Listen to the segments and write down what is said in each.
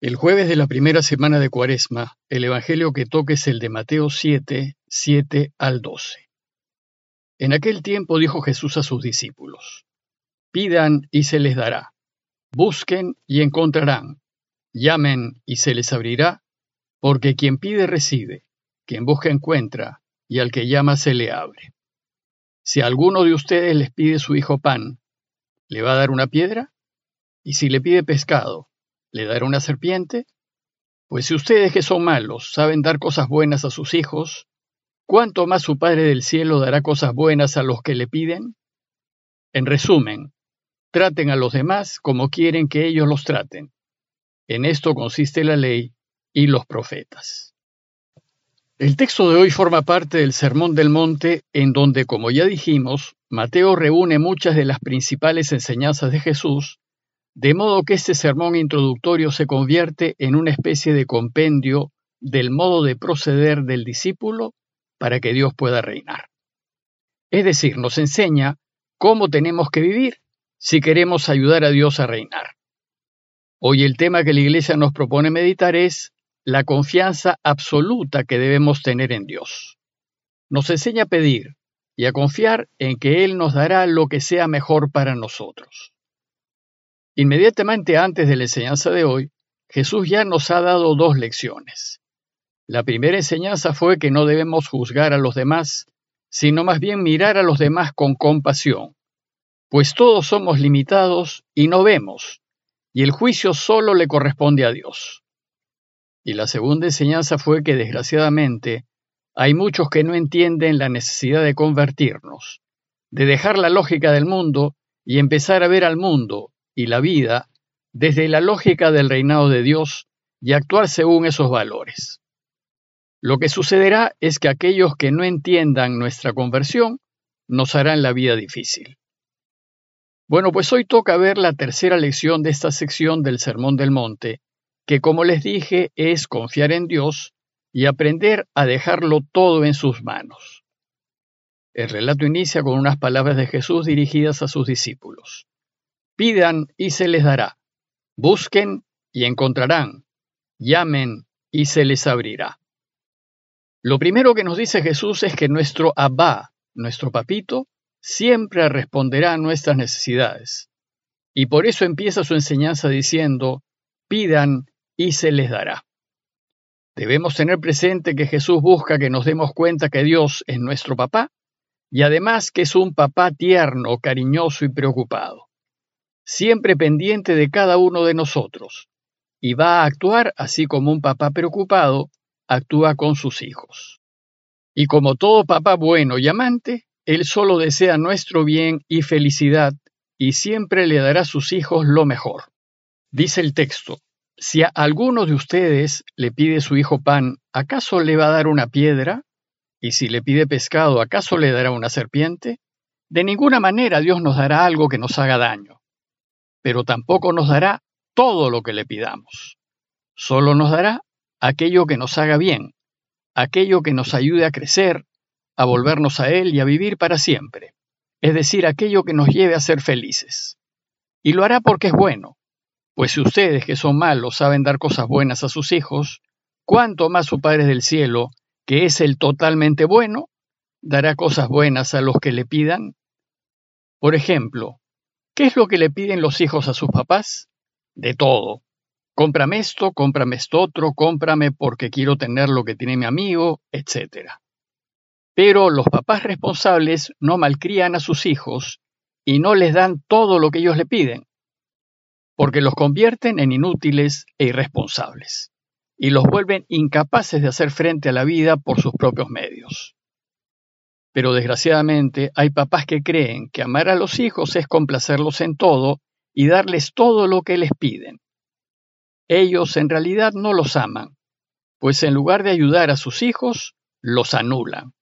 El jueves de la primera semana de Cuaresma, el Evangelio que toque es el de Mateo 7, 7 al 12. En aquel tiempo dijo Jesús a sus discípulos, Pidan y se les dará, busquen y encontrarán, llamen y se les abrirá, porque quien pide recibe, quien busca encuentra, y al que llama se le abre. Si alguno de ustedes les pide su hijo pan, ¿le va a dar una piedra? Y si le pide pescado, ¿le dará una serpiente? Pues si ustedes que son malos saben dar cosas buenas a sus hijos, ¿cuánto más su Padre del Cielo dará cosas buenas a los que le piden? En resumen, traten a los demás como quieren que ellos los traten. En esto consiste la ley y los profetas. El texto de hoy forma parte del Sermón del Monte, en donde, como ya dijimos, Mateo reúne muchas de las principales enseñanzas de Jesús, de modo que este sermón introductorio se convierte en una especie de compendio del modo de proceder del discípulo para que Dios pueda reinar. Es decir, nos enseña cómo tenemos que vivir si queremos ayudar a Dios a reinar. Hoy el tema que la Iglesia nos propone meditar es la confianza absoluta que debemos tener en Dios. Nos enseña a pedir y a confiar en que Él nos dará lo que sea mejor para nosotros. Inmediatamente antes de la enseñanza de hoy, Jesús ya nos ha dado dos lecciones. La primera enseñanza fue que no debemos juzgar a los demás, sino más bien mirar a los demás con compasión, pues todos somos limitados y no vemos, y el juicio solo le corresponde a Dios. Y la segunda enseñanza fue que desgraciadamente hay muchos que no entienden la necesidad de convertirnos, de dejar la lógica del mundo y empezar a ver al mundo y la vida desde la lógica del reinado de Dios y actuar según esos valores. Lo que sucederá es que aquellos que no entiendan nuestra conversión nos harán la vida difícil. Bueno, pues hoy toca ver la tercera lección de esta sección del Sermón del Monte, que como les dije es confiar en Dios y aprender a dejarlo todo en sus manos. El relato inicia con unas palabras de Jesús dirigidas a sus discípulos. Pidan y se les dará. Busquen y encontrarán. Llamen y se les abrirá. Lo primero que nos dice Jesús es que nuestro Abba, nuestro papito, siempre responderá a nuestras necesidades. Y por eso empieza su enseñanza diciendo, pidan y se les dará. Debemos tener presente que Jesús busca que nos demos cuenta que Dios es nuestro papá y además que es un papá tierno, cariñoso y preocupado, siempre pendiente de cada uno de nosotros, y va a actuar así como un papá preocupado actúa con sus hijos. Y como todo papá bueno y amante, Él solo desea nuestro bien y felicidad y siempre le dará a sus hijos lo mejor. Dice el texto, si a alguno de ustedes le pide su hijo pan, ¿acaso le va a dar una piedra? ¿Y si le pide pescado, ¿acaso le dará una serpiente? De ninguna manera Dios nos dará algo que nos haga daño, pero tampoco nos dará todo lo que le pidamos. Solo nos dará aquello que nos haga bien, aquello que nos ayude a crecer, a volvernos a Él y a vivir para siempre, es decir, aquello que nos lleve a ser felices. Y lo hará porque es bueno, pues si ustedes que son malos saben dar cosas buenas a sus hijos, ¿cuánto más su Padre del cielo, que es el totalmente bueno, dará cosas buenas a los que le pidan? Por ejemplo, ¿qué es lo que le piden los hijos a sus papás? De todo. Cómprame esto, cómprame esto otro, cómprame porque quiero tener lo que tiene mi amigo, etc. Pero los papás responsables no malcrían a sus hijos y no les dan todo lo que ellos le piden porque los convierten en inútiles e irresponsables, y los vuelven incapaces de hacer frente a la vida por sus propios medios. Pero desgraciadamente hay papás que creen que amar a los hijos es complacerlos en todo y darles todo lo que les piden. Ellos en realidad no los aman, pues en lugar de ayudar a sus hijos, los anulan.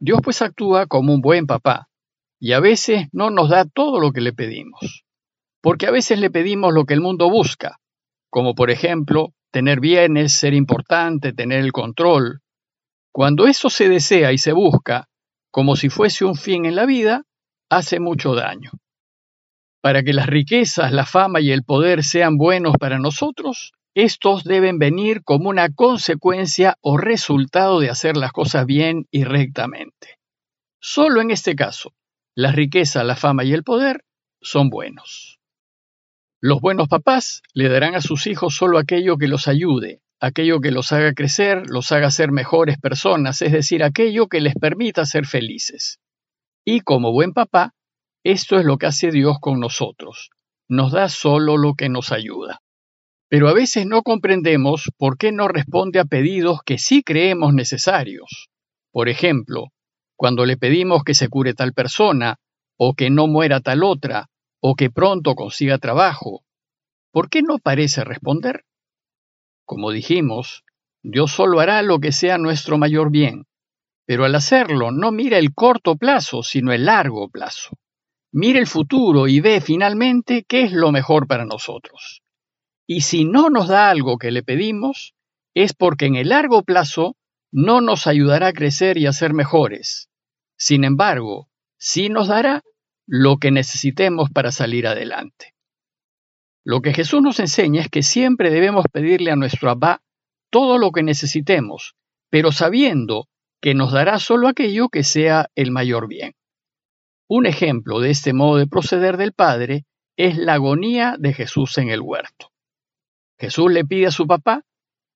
Dios pues actúa como un buen papá, y a veces no nos da todo lo que le pedimos porque a veces le pedimos lo que el mundo busca, como por ejemplo tener bienes, ser importante, tener el control. Cuando eso se desea y se busca, como si fuese un fin en la vida, hace mucho daño. Para que las riquezas, la fama y el poder sean buenos para nosotros, estos deben venir como una consecuencia o resultado de hacer las cosas bien y rectamente. Solo en este caso, la riqueza, la fama y el poder son buenos. Los buenos papás le darán a sus hijos solo aquello que los ayude, aquello que los haga crecer, los haga ser mejores personas, es decir, aquello que les permita ser felices. Y como buen papá, esto es lo que hace Dios con nosotros. Nos da solo lo que nos ayuda. Pero a veces no comprendemos por qué no responde a pedidos que sí creemos necesarios. Por ejemplo, cuando le pedimos que se cure tal persona, o que no muera tal otra, o que pronto consiga trabajo, ¿por qué no parece responder? Como dijimos, Dios solo hará lo que sea nuestro mayor bien, pero al hacerlo no mira el corto plazo, sino el largo plazo. Mira el futuro y ve finalmente qué es lo mejor para nosotros. Y si no nos da algo que le pedimos, es porque en el largo plazo no nos ayudará a crecer y a ser mejores. Sin embargo, sí nos dará lo que necesitemos para salir adelante. Lo que Jesús nos enseña es que siempre debemos pedirle a nuestro Abba todo lo que necesitemos, pero sabiendo que nos dará solo aquello que sea el mayor bien. Un ejemplo de este modo de proceder del Padre es la agonía de Jesús en el huerto. Jesús le pide a su papá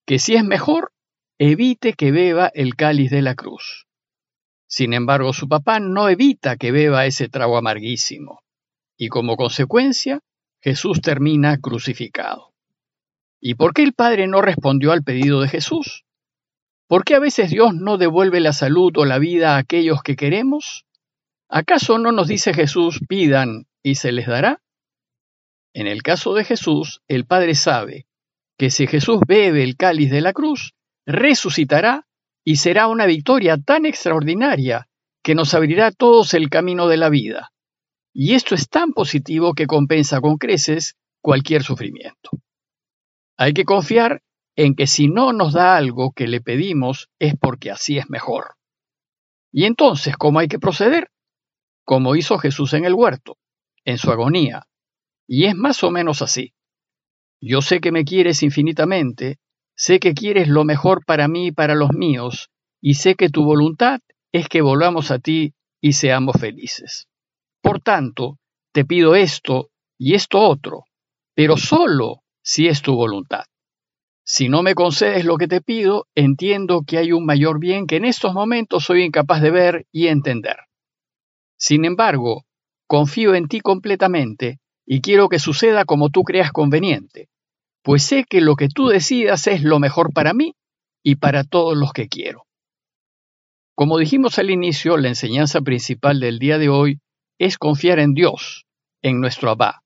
que si es mejor, evite que beba el cáliz de la cruz. Sin embargo, su papá no evita que beba ese trago amarguísimo, y como consecuencia, Jesús termina crucificado. ¿Y por qué el Padre no respondió al pedido de Jesús? ¿Por qué a veces Dios no devuelve la salud o la vida a aquellos que queremos? ¿Acaso no nos dice Jesús, pidan y se les dará? En el caso de Jesús, el Padre sabe que si Jesús bebe el cáliz de la cruz, resucitará y será una victoria tan extraordinaria que nos abrirá todos el camino de la vida. Y esto es tan positivo que compensa con creces cualquier sufrimiento. Hay que confiar en que si no nos da algo que le pedimos es porque así es mejor. Y entonces, ¿cómo hay que proceder? Como hizo Jesús en el huerto, en su agonía. Y es más o menos así. Yo sé que me quieres infinitamente, sé que quieres lo mejor para mí y para los míos, y sé que tu voluntad es que volvamos a ti y seamos felices. Por tanto, te pido esto y esto otro, pero solo si es tu voluntad. Si no me concedes lo que te pido, entiendo que hay un mayor bien que en estos momentos soy incapaz de ver y entender. Sin embargo, confío en ti completamente y quiero que suceda como tú creas conveniente, pues sé que lo que tú decidas es lo mejor para mí y para todos los que quiero. Como dijimos al inicio, la enseñanza principal del día de hoy es confiar en Dios, en nuestro Abba,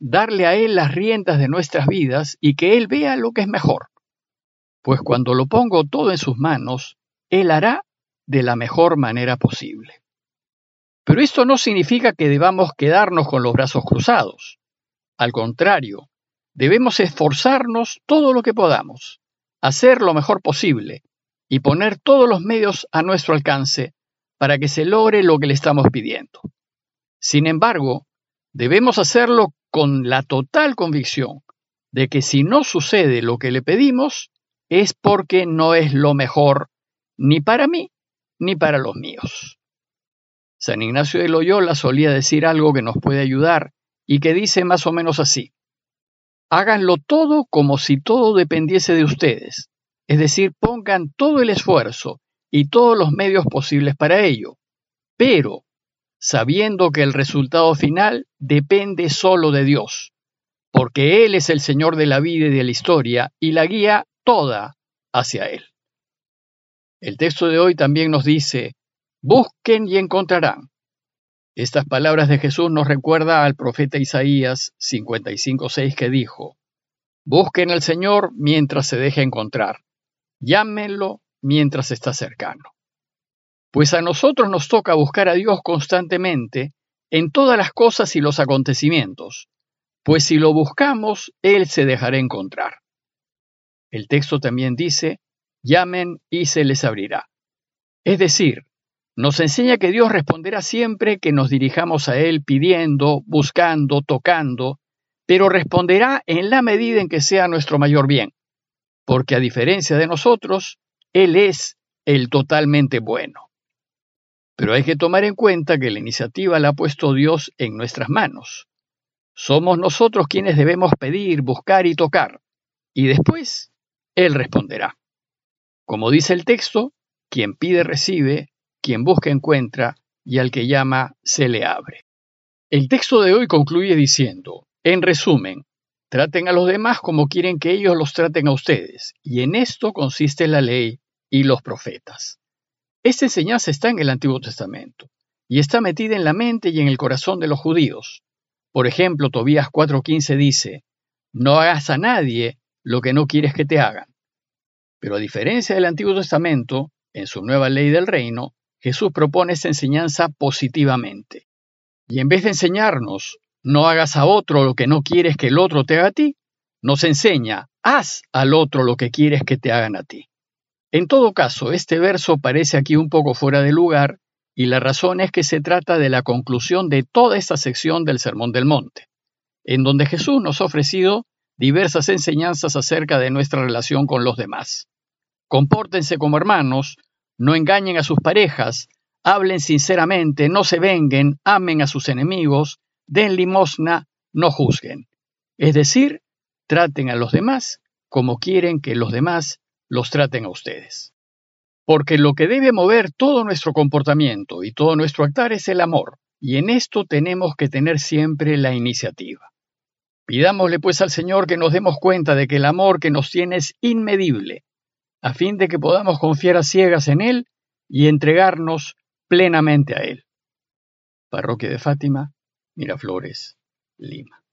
darle a Él las riendas de nuestras vidas y que Él vea lo que es mejor. Pues cuando lo pongo todo en sus manos, Él hará de la mejor manera posible. Pero esto no significa que debamos quedarnos con los brazos cruzados. Al contrario, debemos esforzarnos todo lo que podamos, hacer lo mejor posible y poner todos los medios a nuestro alcance para que se logre lo que le estamos pidiendo. Sin embargo, debemos hacerlo con la total convicción de que si no sucede lo que le pedimos, es porque no es lo mejor ni para mí ni para los míos. San Ignacio de Loyola solía decir algo que nos puede ayudar y que dice más o menos así. Háganlo todo como si todo dependiese de ustedes, es decir, pongan todo el esfuerzo y todos los medios posibles para ello, pero sabiendo que el resultado final depende solo de Dios, porque Él es el Señor de la vida y de la historia y la guía toda hacia Él. El texto de hoy también nos dice, Busquen y encontrarán. Estas palabras de Jesús nos recuerda al profeta Isaías 55:6 que dijo: Busquen al Señor mientras se deje encontrar. Llámenlo mientras está cercano. Pues a nosotros nos toca buscar a Dios constantemente en todas las cosas y los acontecimientos, pues si lo buscamos, Él se dejará encontrar. El texto también dice, llamen y se les abrirá. Es decir, Nos enseña que Dios responderá siempre que nos dirijamos a Él pidiendo, buscando, tocando, pero responderá en la medida en que sea nuestro mayor bien, porque a diferencia de nosotros, Él es el totalmente bueno. Pero hay que tomar en cuenta que la iniciativa la ha puesto Dios en nuestras manos. Somos nosotros quienes debemos pedir, buscar y tocar, y después Él responderá. Como dice el texto, quien pide recibe, quien busca encuentra, y al que llama se le abre. El texto de hoy concluye diciendo, en resumen, traten a los demás como quieren que ellos los traten a ustedes, y en esto consiste la ley y los profetas. Esta enseñanza está en el Antiguo Testamento, y está metida en la mente y en el corazón de los judíos. Por ejemplo, Tobías 4:15 dice, no hagas a nadie lo que no quieres que te hagan. Pero a diferencia del Antiguo Testamento, en su nueva ley del reino, Jesús propone esta enseñanza positivamente. Y en vez de enseñarnos, no hagas a otro lo que no quieres que el otro te haga a ti, nos enseña, haz al otro lo que quieres que te hagan a ti. En todo caso, este verso parece aquí un poco fuera de lugar, y la razón es que se trata de la conclusión de toda esta sección del Sermón del Monte, en donde Jesús nos ha ofrecido diversas enseñanzas acerca de nuestra relación con los demás. Compórtense como hermanos, no engañen a sus parejas, hablen sinceramente, no se venguen, amen a sus enemigos, den limosna, no juzguen. Es decir, traten a los demás como quieren que los demás los traten a ustedes. Porque lo que debe mover todo nuestro comportamiento y todo nuestro actuar es el amor, y en esto tenemos que tener siempre la iniciativa. Pidámosle pues al Señor que nos demos cuenta de que el amor que nos tiene es inmedible, a fin de que podamos confiar a ciegas en Él y entregarnos plenamente a Él. Parroquia de Fátima, Miraflores, Lima.